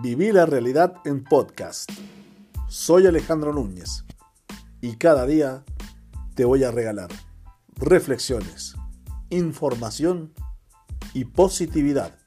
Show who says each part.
Speaker 1: Viví la realidad en podcast. Soy Alejandro Núñez y cada día te voy a regalar reflexiones, información y positividad